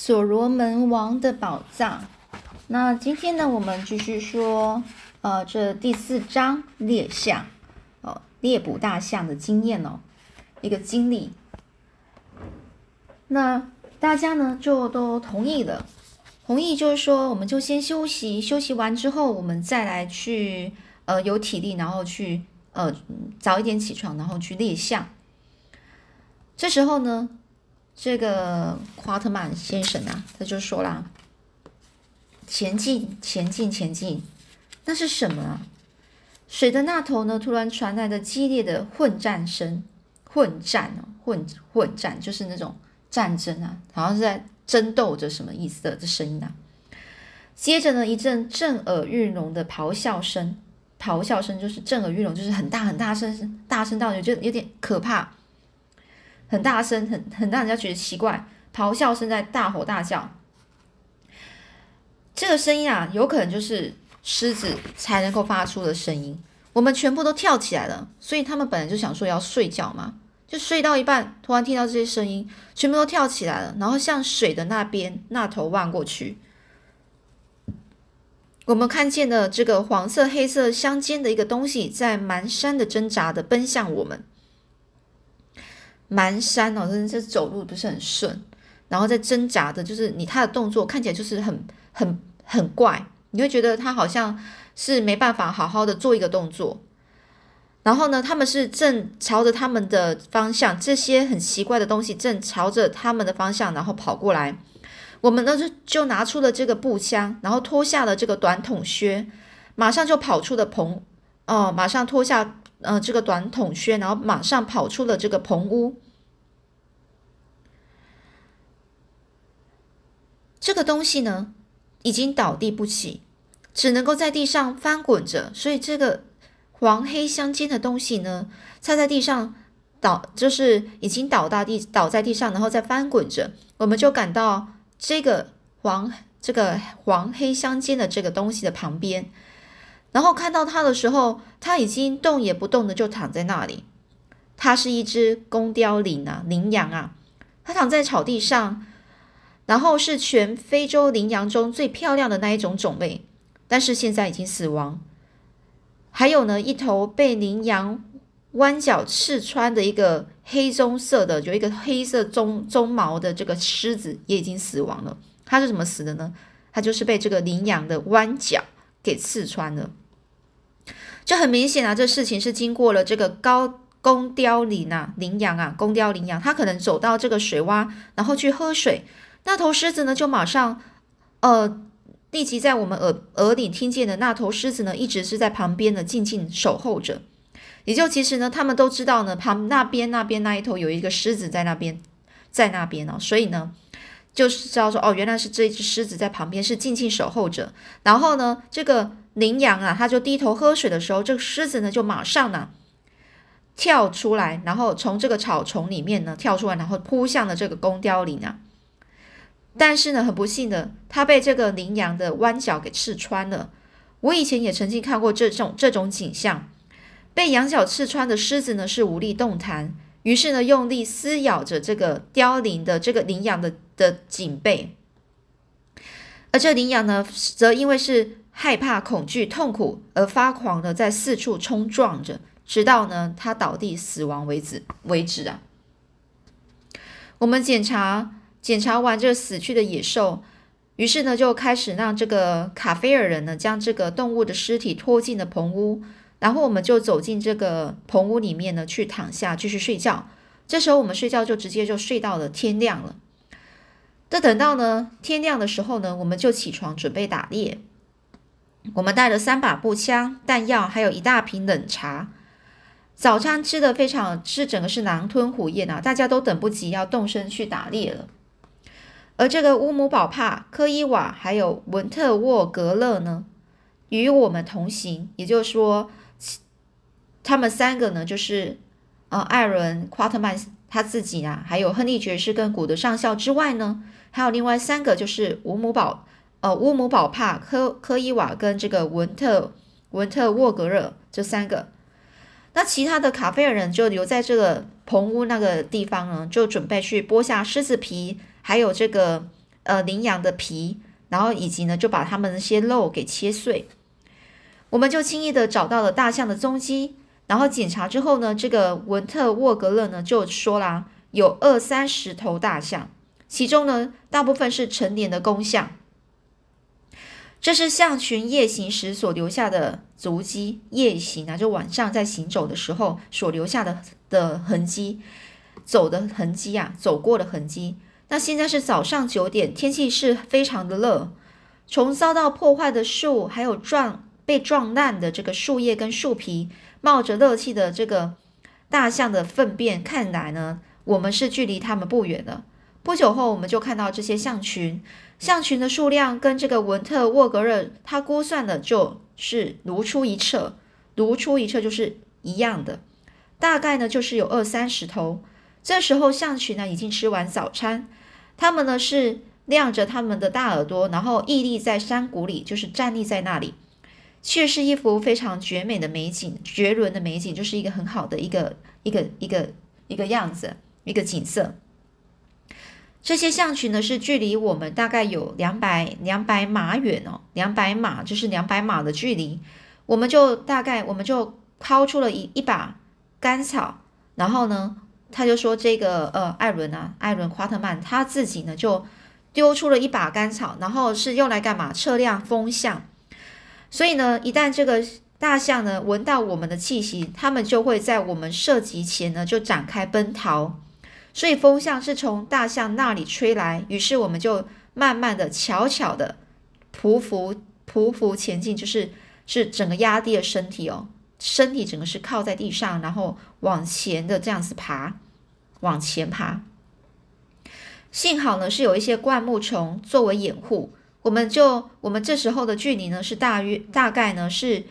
所罗门王的宝藏。那今天呢，我们继续说，呃，这第四章猎象，哦，猎捕大象的经验哦，一个经历。那大家呢就都同意了，同意就是说，我们就先休息，休息完之后，我们再来去，呃，有体力，然后去，呃，早一点起床，然后去猎象。这时候呢。这个夸特曼先生啊，他就说啦：“前进，前进，前进，那是什么啊？水的那头呢？突然传来的激烈的混战声，混战哦，混混战就是那种战争啊，好像是在争斗着什么意思的这声音啊。接着呢，一阵震耳欲聋的咆哮声，咆哮声就是震耳欲聋，就是很大很大声，大声到你觉得有点可怕。”很大声，很很让人家觉得奇怪，咆哮声在大吼大叫。这个声音啊，有可能就是狮子才能够发出的声音。我们全部都跳起来了，所以他们本来就想说要睡觉嘛，就睡到一半，突然听到这些声音，全部都跳起来了，然后向水的那边那头望过去。我们看见了这个黄色黑色相间的一个东西，在蹒跚的挣扎的奔向我们。蹒跚哦，真的是走路不是很顺，然后在挣扎的，就是你他的动作看起来就是很很很怪，你会觉得他好像是没办法好好的做一个动作。然后呢，他们是正朝着他们的方向，这些很奇怪的东西正朝着他们的方向，然后跑过来。我们呢就就拿出了这个步枪，然后脱下了这个短筒靴，马上就跑出了棚，哦，马上脱下。呃，这个短筒靴，然后马上跑出了这个棚屋。这个东西呢，已经倒地不起，只能够在地上翻滚着。所以这个黄黑相间的东西呢，它在地上倒，就是已经倒大地，倒在地上，然后再翻滚着。我们就感到这个黄，这个黄黑相间的这个东西的旁边。然后看到它的时候，它已经动也不动的就躺在那里。它是一只公雕羚啊，羚羊啊，它躺在草地上，然后是全非洲羚羊中最漂亮的那一种种类，但是现在已经死亡。还有呢，一头被羚羊弯角刺穿的一个黑棕色的，有一个黑色棕棕毛的这个狮子也已经死亡了。它是怎么死的呢？它就是被这个羚羊的弯角。给刺穿了，就很明显啊！这事情是经过了这个高公雕羚啊，羚羊啊，公雕羚羊，它可能走到这个水洼，然后去喝水。那头狮子呢，就马上呃，立即在我们耳耳里听见的那头狮子呢，一直是在旁边的，静静守候着。也就其实呢，他们都知道呢，旁那边那边那一头有一个狮子在那边，在那边哦，所以呢。就是知道说哦，原来是这只狮子在旁边是静静守候着。然后呢，这个羚羊啊，它就低头喝水的时候，这个狮子呢就马上呢跳出来，然后从这个草丛里面呢跳出来，然后扑向了这个公雕羚啊。但是呢，很不幸的，它被这个羚羊的弯角给刺穿了。我以前也曾经看过这种这种景象，被羊角刺穿的狮子呢是无力动弹。于是呢，用力撕咬着这个凋零的这个羚羊的的颈背，而这羚羊呢，则因为是害怕、恐惧、痛苦而发狂的在四处冲撞着，直到呢它倒地死亡为止为止啊。我们检查检查完这死去的野兽，于是呢就开始让这个卡菲尔人呢将这个动物的尸体拖进了棚屋。然后我们就走进这个棚屋里面呢，去躺下继续睡觉。这时候我们睡觉就直接就睡到了天亮了。这等到呢天亮的时候呢，我们就起床准备打猎。我们带了三把步枪、弹药，还有一大瓶冷茶。早餐吃的非常是，整个是狼吞虎咽啊！大家都等不及要动身去打猎了。而这个乌姆宝帕、科伊瓦还有文特沃格勒呢，与我们同行，也就是说。他们三个呢，就是呃，艾伦·夸特曼他自己啊，还有亨利爵士跟古德上校之外呢，还有另外三个，就是乌姆堡呃乌姆堡帕科科伊瓦跟这个文特文特沃格热这三个。那其他的卡菲尔人就留在这个棚屋那个地方呢，就准备去剥下狮子皮，还有这个呃羚羊的皮，然后以及呢就把它们那些肉给切碎。我们就轻易的找到了大象的踪迹。然后检查之后呢，这个文特沃格勒呢就说啦，有二三十头大象，其中呢大部分是成年的公象。这是象群夜行时所留下的足迹，夜行啊，就晚上在行走的时候所留下的的痕迹，走的痕迹啊，走过的痕迹。那现在是早上九点，天气是非常的热，从遭到破坏的树，还有撞被撞烂的这个树叶跟树皮。冒着热气的这个大象的粪便，看来呢，我们是距离他们不远了。不久后，我们就看到这些象群，象群的数量跟这个文特沃格热他估算的就是如出一辙，如出一辙就是一样的，大概呢就是有二三十头。这时候，象群呢已经吃完早餐，他们呢是亮着他们的大耳朵，然后屹立在山谷里，就是站立在那里。却是一幅非常绝美的美景，绝伦的美景，就是一个很好的一个一个一个一个样子，一个景色。这些象群呢，是距离我们大概有两百两百码远哦，两百码就是两百码的距离。我们就大概我们就掏出了一一把干草，然后呢，他就说这个呃艾伦啊，艾伦夸特曼他自己呢就丢出了一把干草，然后是用来干嘛？测量风向。所以呢，一旦这个大象呢闻到我们的气息，它们就会在我们射击前呢就展开奔逃。所以风向是从大象那里吹来，于是我们就慢慢的、悄悄的匍匐、匍匐前进，就是是整个压低了身体哦，身体整个是靠在地上，然后往前的这样子爬，往前爬。幸好呢是有一些灌木丛作为掩护。我们就我们这时候的距离呢是大约大概呢是，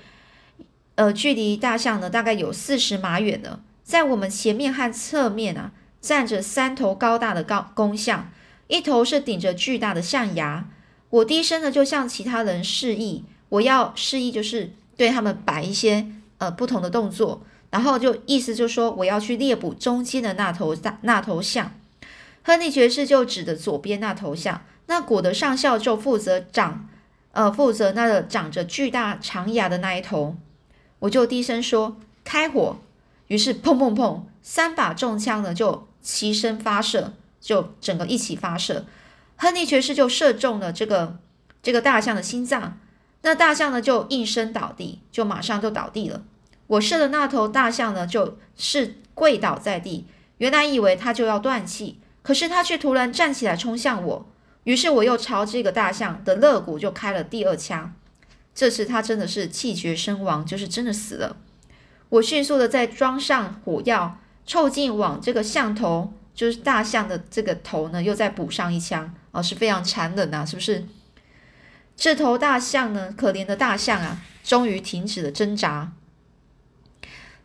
呃，距离大象呢大概有四十码远呢。在我们前面和侧面啊，站着三头高大的高公象，一头是顶着巨大的象牙。我低声的就向其他人示意，我要示意就是对他们摆一些呃不同的动作，然后就意思就说我要去猎捕中间的那头大那头象。亨利爵士就指着左边那头象。那古德上校就负责长，呃，负责那个长着巨大长牙的那一头。我就低声说：“开火。”于是砰砰砰，三把重枪呢就齐声发射，就整个一起发射。亨利爵士就射中了这个这个大象的心脏，那大象呢就应声倒地，就马上就倒地了。我射的那头大象呢就是跪倒在地，原来以为它就要断气，可是它却突然站起来冲向我。于是我又朝这个大象的肋骨就开了第二枪，这次他真的是气绝身亡，就是真的死了。我迅速的再装上火药，凑近往这个象头，就是大象的这个头呢，又再补上一枪，哦，是非常残忍啊，是不是？这头大象呢，可怜的大象啊，终于停止了挣扎。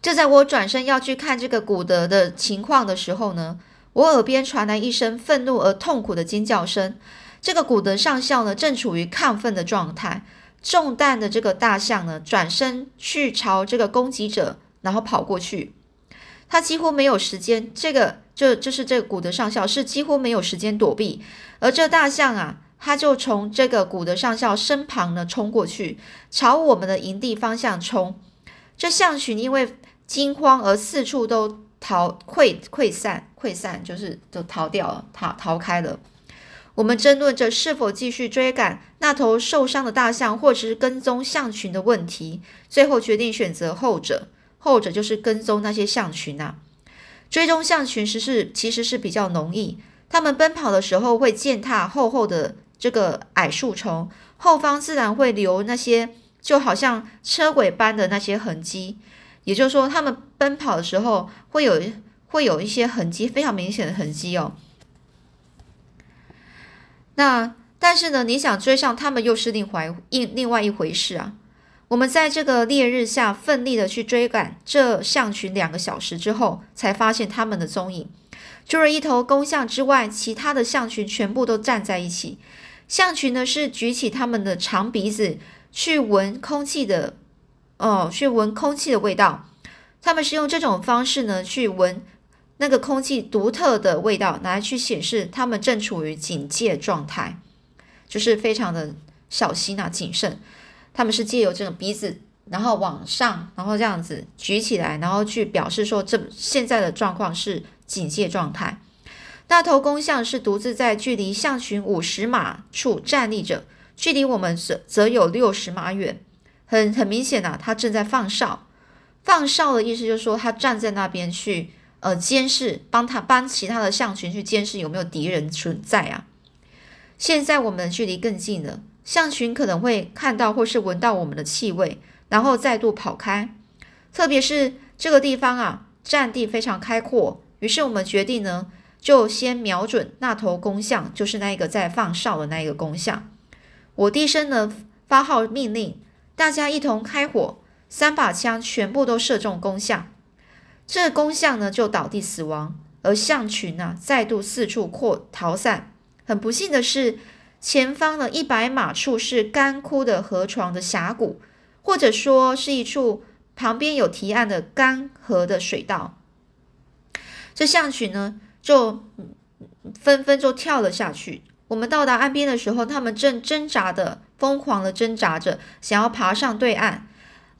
就在我转身要去看这个古德的情况的时候呢。我耳边传来一声愤怒而痛苦的尖叫声。这个古德上校呢，正处于亢奋的状态。中弹的这个大象呢，转身去朝这个攻击者，然后跑过去。他几乎没有时间，这个就就是这个古德上校是几乎没有时间躲避。而这大象啊，他就从这个古德上校身旁呢冲过去，朝我们的营地方向冲。这象群因为惊慌而四处都。逃溃溃散溃散就是就逃掉了逃逃开了。我们争论着是否继续追赶那头受伤的大象，或者是跟踪象群的问题。最后决定选择后者，后者就是跟踪那些象群啊。追踪象群时是其实是比较容易，他们奔跑的时候会践踏厚厚的这个矮树丛，后方自然会留那些就好像车轨般的那些痕迹。也就是说，他们奔跑的时候会有会有一些痕迹，非常明显的痕迹哦。那但是呢，你想追上他们又是另外另另外一回事啊。我们在这个烈日下奋力的去追赶这象群两个小时之后，才发现他们的踪影。除了一头公象之外，其他的象群全部都站在一起。象群呢是举起他们的长鼻子去闻空气的。哦，去闻空气的味道，他们是用这种方式呢去闻那个空气独特的味道拿来去显示他们正处于警戒状态，就是非常的小心啊、谨慎。他们是借由这个鼻子，然后往上，然后这样子举起来，然后去表示说这现在的状况是警戒状态。那头公象是独自在距离象群五十码处站立着，距离我们则则有六十码远。很很明显呐，他正在放哨。放哨的意思就是说，他站在那边去呃监视，帮他帮其他的象群去监视有没有敌人存在啊。现在我们的距离更近了。象群可能会看到或是闻到我们的气味，然后再度跑开。特别是这个地方啊，占地非常开阔，于是我们决定呢，就先瞄准那头公象，就是那一个在放哨的那一个公象。我低声呢发号命令，大家一同开火，三把枪全部都射中公象。这公象呢就倒地死亡，而象群呢再度四处扩逃散。很不幸的是。前方的一百码处是干枯的河床的峡谷，或者说是一处旁边有堤岸的干涸的水道。这象群呢，就纷纷就跳了下去。我们到达岸边的时候，他们正挣扎的、疯狂的挣扎着，想要爬上对岸。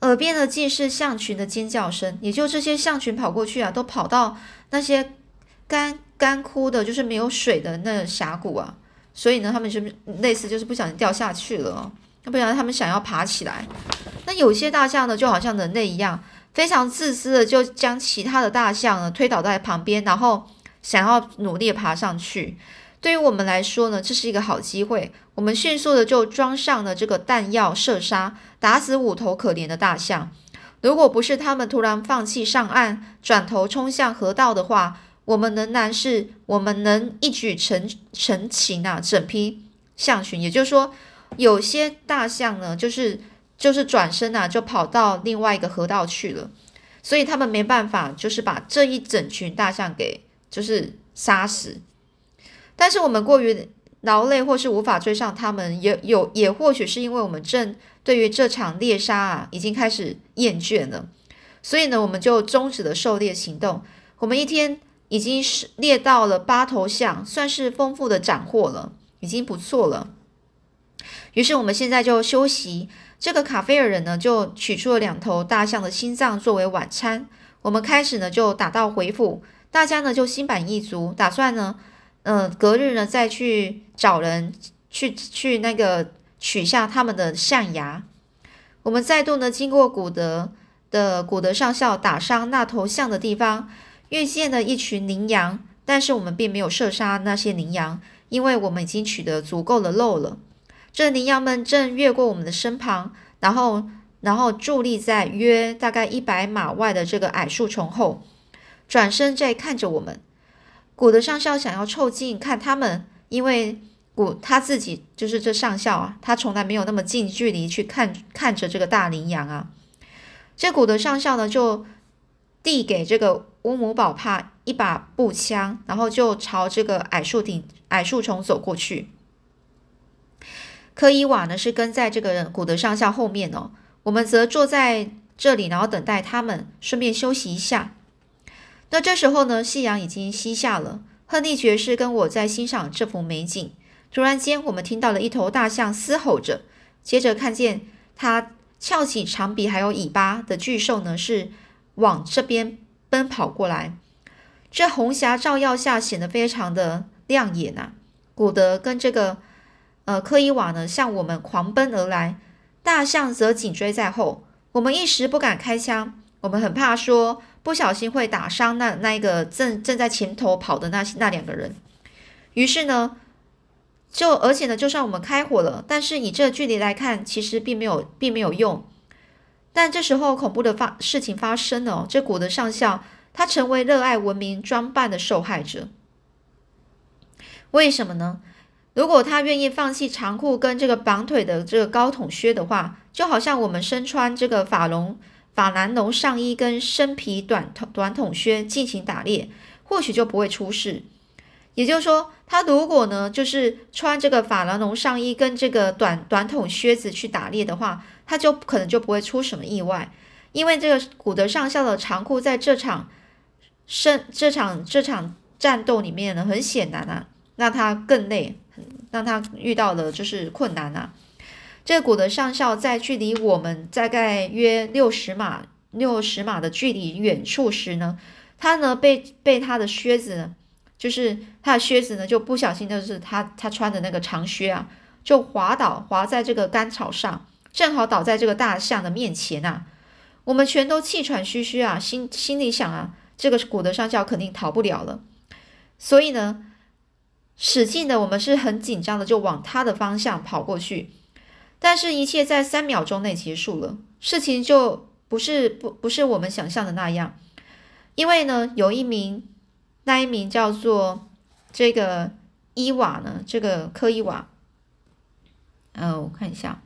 耳边的尽是象群的尖叫声。也就这些象群跑过去啊，都跑到那些干干枯的，就是没有水的那峡谷啊。所以呢，他们就类似就是不小心掉下去了，要不然他们想要爬起来。那有些大象呢，就好像人类一样，非常自私的就将其他的大象呢推倒在旁边，然后想要努力爬上去。对于我们来说呢，这是一个好机会，我们迅速的就装上了这个弹药射杀，打死五头可怜的大象。如果不是他们突然放弃上岸，转头冲向河道的话，我们仍然是我们能一举成成擒啊，整批象群，也就是说，有些大象呢，就是就是转身啊，就跑到另外一个河道去了，所以他们没办法，就是把这一整群大象给就是杀死。但是我们过于劳累，或是无法追上他们，也有也或许是因为我们正对于这场猎杀啊，已经开始厌倦了，所以呢，我们就终止了狩猎行动。我们一天。已经是猎到了八头象，算是丰富的斩获了，已经不错了。于是我们现在就休息。这个卡菲尔人呢，就取出了两头大象的心脏作为晚餐。我们开始呢就打道回府，大家呢就心满意足，打算呢，呃，隔日呢再去找人去去那个取下他们的象牙。我们再度呢经过古德的古德上校打伤那头象的地方。遇见了一群羚羊，但是我们并没有射杀那些羚羊，因为我们已经取得足够的肉了。这羚羊们正越过我们的身旁，然后，然后伫立在约大概一百码外的这个矮树丛后，转身在看着我们。古德上校想要凑近看他们，因为古他自己就是这上校啊，他从来没有那么近距离去看看着这个大羚羊啊。这古德上校呢，就递给这个。乌姆宝帕一把步枪，然后就朝这个矮树顶、矮树丛走过去。科伊瓦呢是跟在这个古德上校后面哦，我们则坐在这里，然后等待他们，顺便休息一下。那这时候呢，夕阳已经西下了。亨利爵士跟我在欣赏这幅美景，突然间，我们听到了一头大象嘶吼着，接着看见它翘起长鼻还有尾巴的巨兽呢，是往这边。奔跑过来，这红霞照耀下显得非常的亮眼呐。古德跟这个呃科伊瓦呢向我们狂奔而来，大象则紧追在后。我们一时不敢开枪，我们很怕说不小心会打伤那那一个正正在前头跑的那那两个人。于是呢，就而且呢，就算我们开火了，但是以这距离来看，其实并没有并没有用。但这时候，恐怖的发事情发生了。这古德上校，他成为热爱文明装扮的受害者。为什么呢？如果他愿意放弃长裤跟这个绑腿的这个高筒靴的话，就好像我们身穿这个法龙法兰绒上衣跟深皮短短筒靴进行打猎，或许就不会出事。也就是说，他如果呢，就是穿这个法兰绒上衣跟这个短短筒靴子去打猎的话。他就可能就不会出什么意外，因为这个古德上校的长裤在这场胜这场这场战斗里面呢，很显然啊，让他更累，让他遇到了就是困难啊。这个古德上校在距离我们大概约六十码六十码的距离远处时呢，他呢被被他的靴子呢，就是他的靴子呢就不小心就是他他穿的那个长靴啊，就滑倒滑在这个干草上，正好倒在这个大象的面前啊。我们全都气喘吁吁啊，心心里想啊，这个古德上校肯定逃不了了，所以呢，使劲的我们是很紧张的，就往他的方向跑过去。但是，一切在三秒钟内结束了，事情就不是不不是我们想象的那样，因为呢，有一名那一名叫做这个伊瓦呢，这个科伊瓦，呃，我看一下，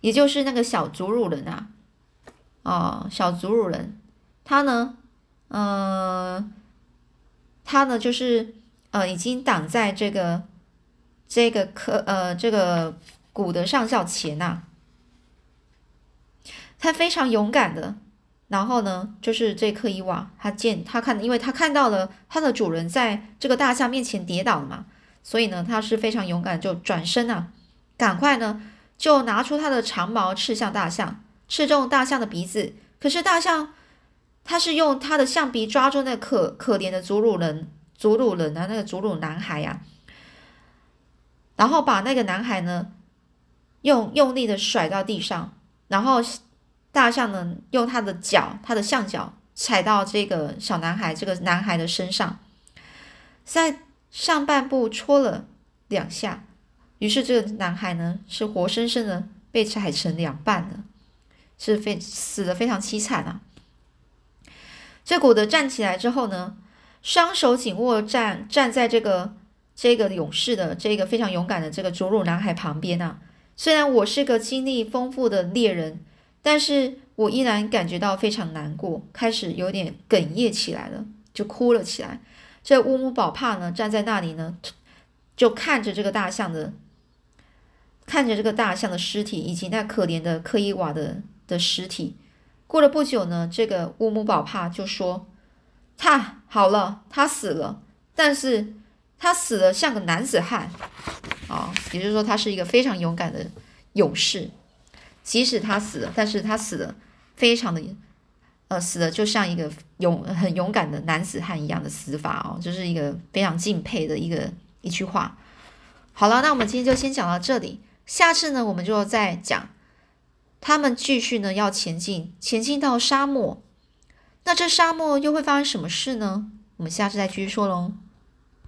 也就是那个小祖鲁人啊，哦，小祖鲁人，他呢，呃，他呢，就是呃，已经挡在这个这个科呃这个。古德上校前呐，他非常勇敢的。然后呢，就是这克伊瓦，他见他看，因为他看到了他的主人在这个大象面前跌倒了嘛，所以呢，他是非常勇敢，就转身啊，赶快呢，就拿出他的长矛刺向大象，刺中大象的鼻子。可是大象，他是用他的象鼻抓住那可可怜的祖鲁人，祖鲁人啊，那个祖鲁男孩呀，然后把那个男孩呢。用用力的甩到地上，然后大象呢用它的脚，它的象脚踩到这个小男孩这个男孩的身上，在上半部戳了两下，于是这个男孩呢是活生生的被踩成两半了，是非死的非常凄惨啊。这古德站起来之后呢，双手紧握站站在这个这个勇士的这个非常勇敢的这个祖鲁男孩旁边啊。虽然我是个经历丰富的猎人，但是我依然感觉到非常难过，开始有点哽咽起来了，就哭了起来。这乌姆宝帕呢，站在那里呢，就看着这个大象的，看着这个大象的尸体，以及那可怜的科伊瓦的的尸体。过了不久呢，这个乌姆宝帕就说：“他好了，他死了，但是他死了像个男子汉。”也就是说，他是一个非常勇敢的勇士，即使他死了，但是他死的非常的，呃，死的就像一个勇很勇敢的男子汉一样的死法哦，就是一个非常敬佩的一个一句话。好了，那我们今天就先讲到这里，下次呢，我们就再讲他们继续呢要前进，前进到沙漠，那这沙漠又会发生什么事呢？我们下次再继续说喽。